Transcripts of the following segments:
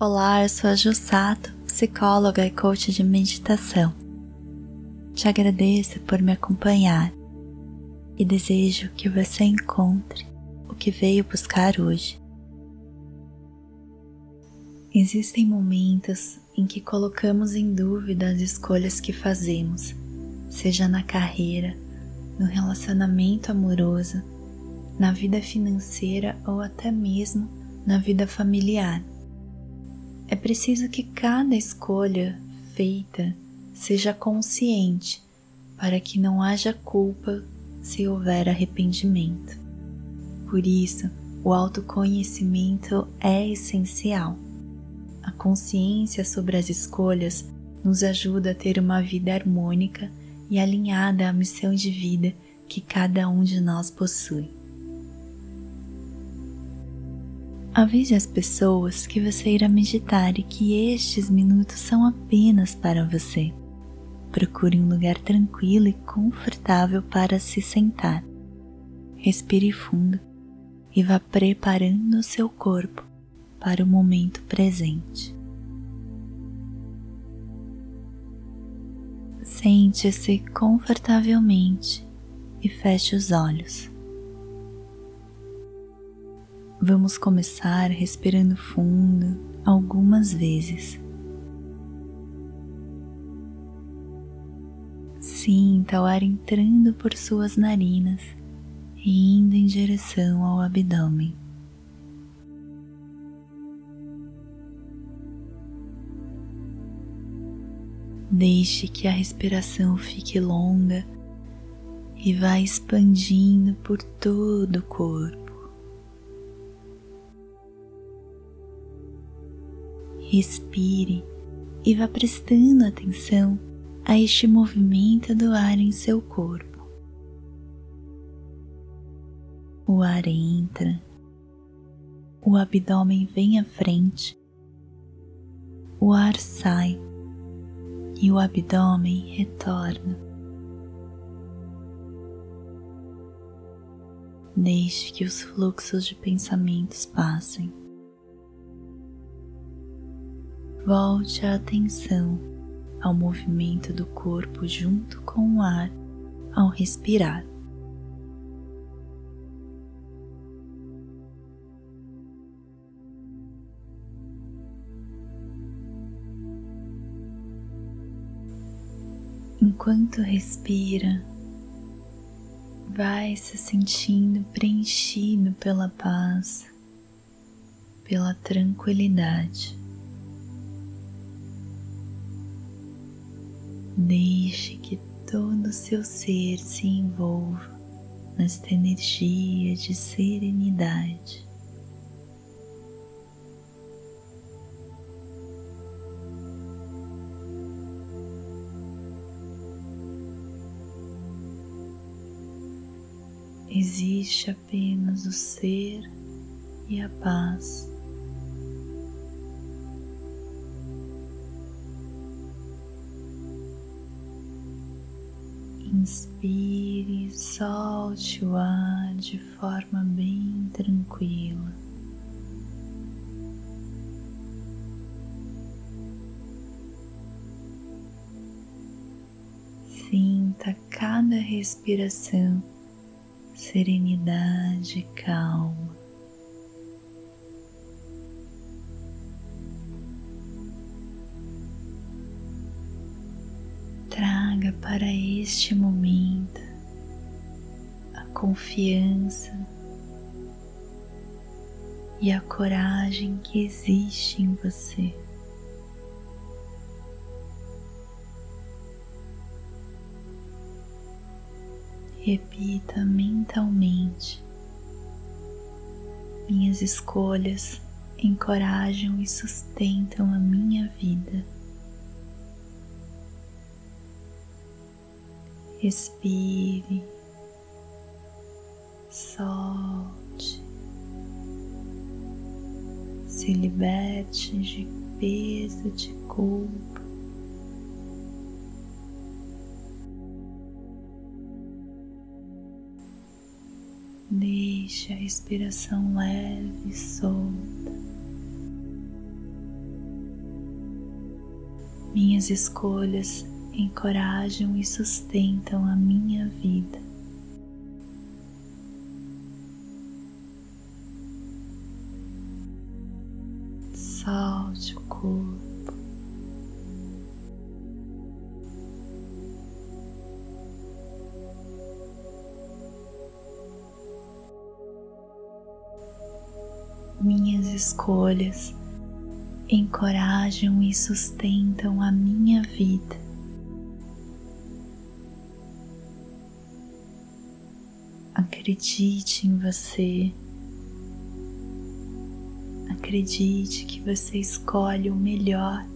Olá, eu sou a Ju Sato, psicóloga e coach de meditação. Te agradeço por me acompanhar e desejo que você encontre o que veio buscar hoje. Existem momentos em que colocamos em dúvida as escolhas que fazemos, seja na carreira, no relacionamento amoroso, na vida financeira ou até mesmo na vida familiar. É preciso que cada escolha feita seja consciente para que não haja culpa se houver arrependimento. Por isso, o autoconhecimento é essencial. A consciência sobre as escolhas nos ajuda a ter uma vida harmônica e alinhada à missão de vida que cada um de nós possui. Avise as pessoas que você irá meditar e que estes minutos são apenas para você. Procure um lugar tranquilo e confortável para se sentar. Respire fundo e vá preparando o seu corpo para o momento presente. Sente-se confortavelmente e feche os olhos. Vamos começar respirando fundo algumas vezes. Sinta o ar entrando por suas narinas e indo em direção ao abdômen. Deixe que a respiração fique longa e vá expandindo por todo o corpo. Respire e vá prestando atenção a este movimento do ar em seu corpo. O ar entra, o abdômen vem à frente, o ar sai e o abdômen retorna. Deixe que os fluxos de pensamentos passem. Volte a atenção ao movimento do corpo junto com o ar ao respirar. Enquanto respira, vai se sentindo preenchido pela paz, pela tranquilidade. Deixe que todo o seu ser se envolva nesta energia de serenidade. Existe apenas o ser e a paz. Inspire e solte o ar de forma bem tranquila. Sinta cada respiração, serenidade, calma. Para este momento a confiança e a coragem que existe em você. Repita mentalmente: Minhas escolhas encorajam e sustentam a minha vida. Respire, solte, se liberte de peso de culpa. Deixe a respiração leve e solta. Minhas escolhas encorajam e sustentam a minha vida. Solte o corpo. Minhas escolhas encorajam e sustentam a minha vida. Acredite em você. Acredite que você escolhe o melhor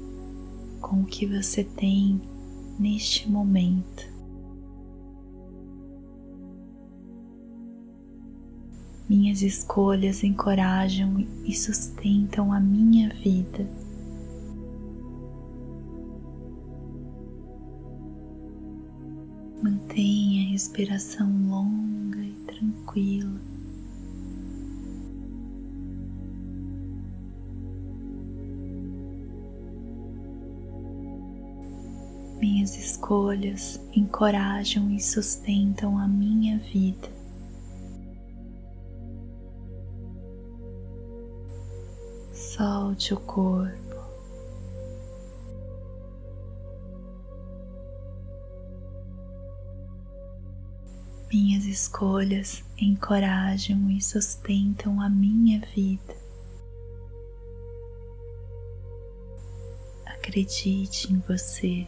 com o que você tem neste momento. Minhas escolhas encorajam e sustentam a minha vida. Mantenha a respiração longa tranquila. Minhas escolhas encorajam e sustentam a minha vida. solte o corpo. Minhas escolhas encorajam e sustentam a minha vida. Acredite em você.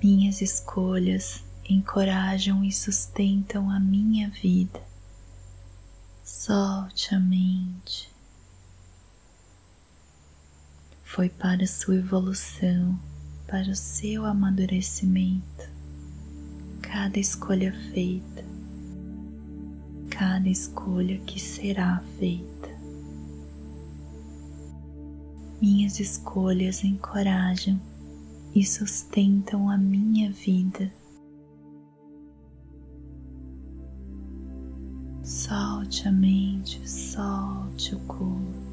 Minhas escolhas encorajam e sustentam a minha vida. Solte a mente. Foi para sua evolução, para o seu amadurecimento. Cada escolha feita, cada escolha que será feita. Minhas escolhas encorajam e sustentam a minha vida Solte a mente, solte o corpo.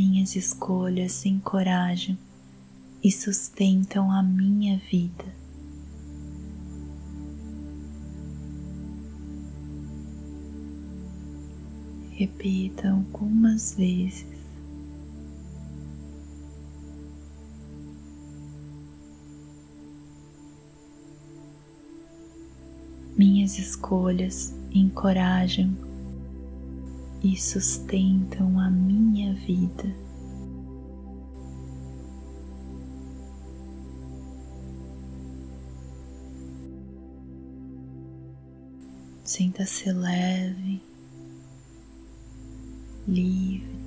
Minhas escolhas encorajam e sustentam a minha vida. Repita algumas vezes. Minhas escolhas encorajam e sustentam a minha vida. Sinta-se leve, livre.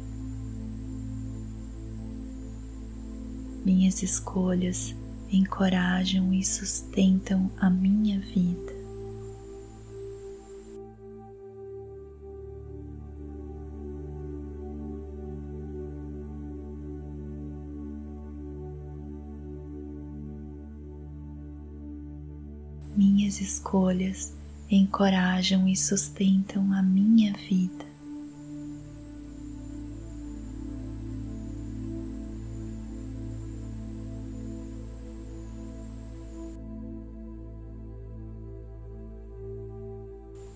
Minhas escolhas encorajam e sustentam a minha vida. Minhas escolhas encorajam e sustentam a minha vida.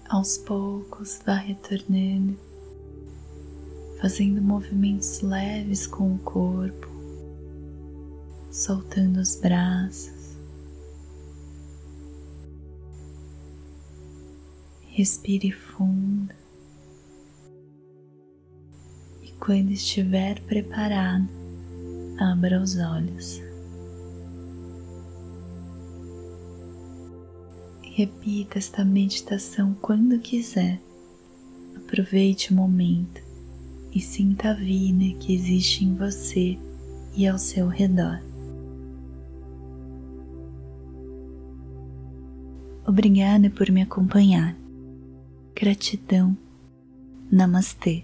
Aos poucos, vá retornando, fazendo movimentos leves com o corpo, soltando os braços Respire fundo e quando estiver preparado, abra os olhos. Repita esta meditação quando quiser. Aproveite o momento e sinta a vida que existe em você e ao seu redor. Obrigada por me acompanhar. Gratidão. Namastê.